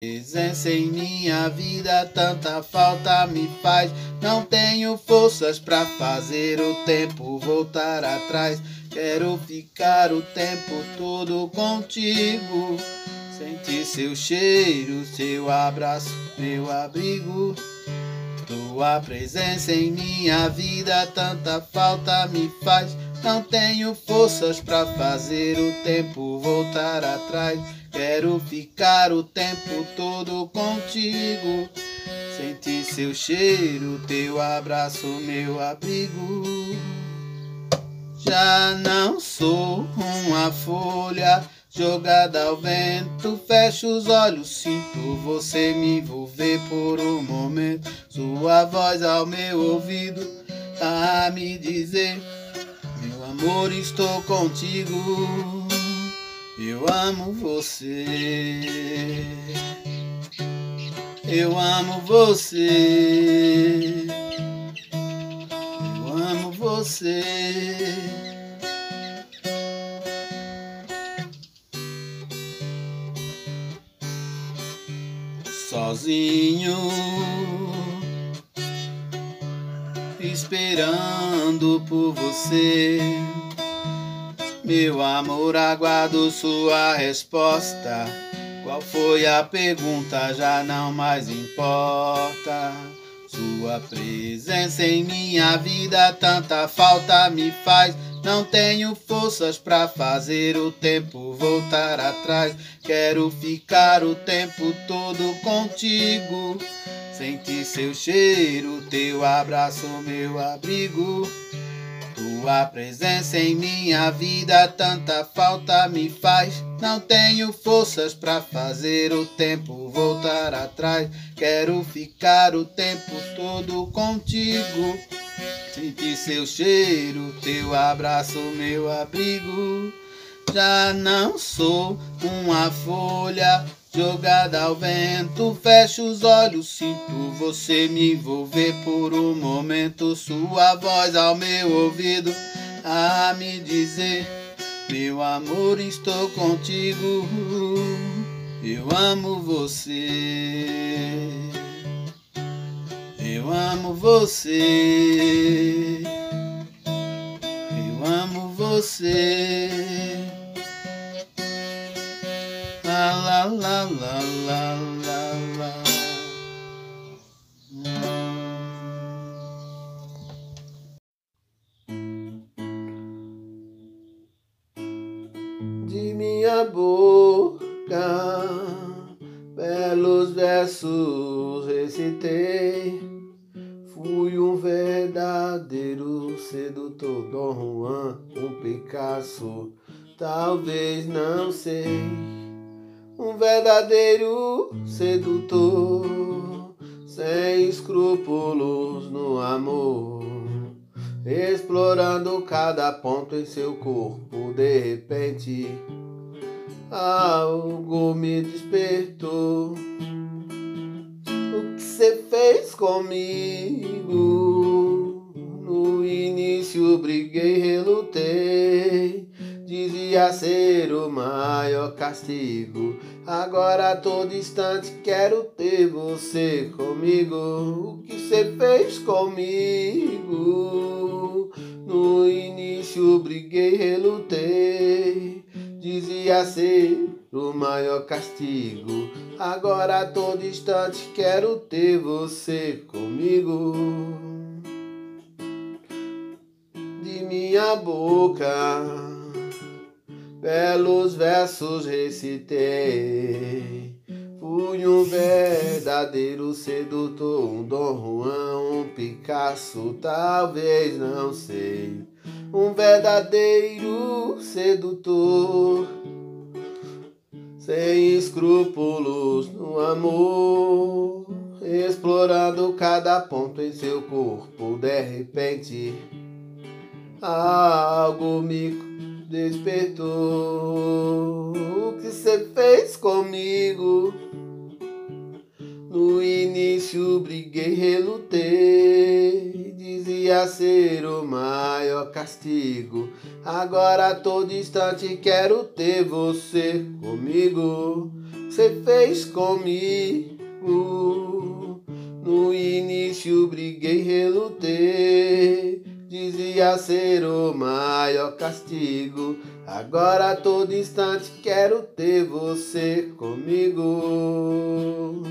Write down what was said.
presença em minha vida tanta falta me faz. Não tenho forças para fazer o tempo voltar atrás. Quero ficar o tempo todo contigo. Sentir seu cheiro, seu abraço, meu abrigo. Tua presença em minha vida tanta falta me faz. Não tenho forças para fazer o tempo voltar atrás. Quero ficar o tempo todo contigo. Sentir seu cheiro, teu abraço, meu abrigo. Já não sou uma folha jogada ao vento. Fecho os olhos, sinto você me envolver por um momento. Sua voz ao meu ouvido a me dizer: Meu amor, estou contigo. Eu amo você. Eu amo você. Eu amo você. Sozinho, esperando por você. Meu amor, aguardo sua resposta. Qual foi a pergunta? Já não mais importa. Sua presença em minha vida tanta falta me faz. Não tenho forças para fazer o tempo voltar atrás. Quero ficar o tempo todo contigo. Sentir seu cheiro, teu abraço, meu abrigo. Tua presença em minha vida tanta falta me faz. Não tenho forças para fazer o tempo voltar atrás. Quero ficar o tempo todo contigo. Sentir seu cheiro, teu abraço, meu abrigo. Já não sou uma folha jogada ao vento. Fecho os olhos, sinto você me envolver por um momento. Sua voz ao meu ouvido a me dizer: Meu amor, estou contigo. Eu amo você. Eu amo você. Eu amo você. La la la la la la. De minha boca, belos versos recitei. Fui um verdadeiro sedutor, Dom Juan, um Picasso, talvez não sei. Um verdadeiro sedutor, sem escrúpulos no amor, explorando cada ponto em seu corpo. De repente, algo me despertou. O que você fez comigo? No início briguei, relutei. Dizia ser o maior castigo. Agora todo instante quero ter você comigo. O que você fez comigo? No início briguei, relutei. Dizia ser o maior castigo. Agora todo instante quero ter você comigo. De minha boca belos versos recitei. Fui um verdadeiro sedutor, um Dom Juan, um Picasso, talvez não sei. Um verdadeiro sedutor, sem escrúpulos no amor, explorando cada ponto em seu corpo. De repente, algo me despertou. O que você fez comigo? No início briguei, relutei. Dizia ser o maior castigo. Agora todo instante quero ter você comigo. você fez comigo. No início briguei, relutei. Dizia ser o maior castigo. Agora a todo instante quero ter você comigo.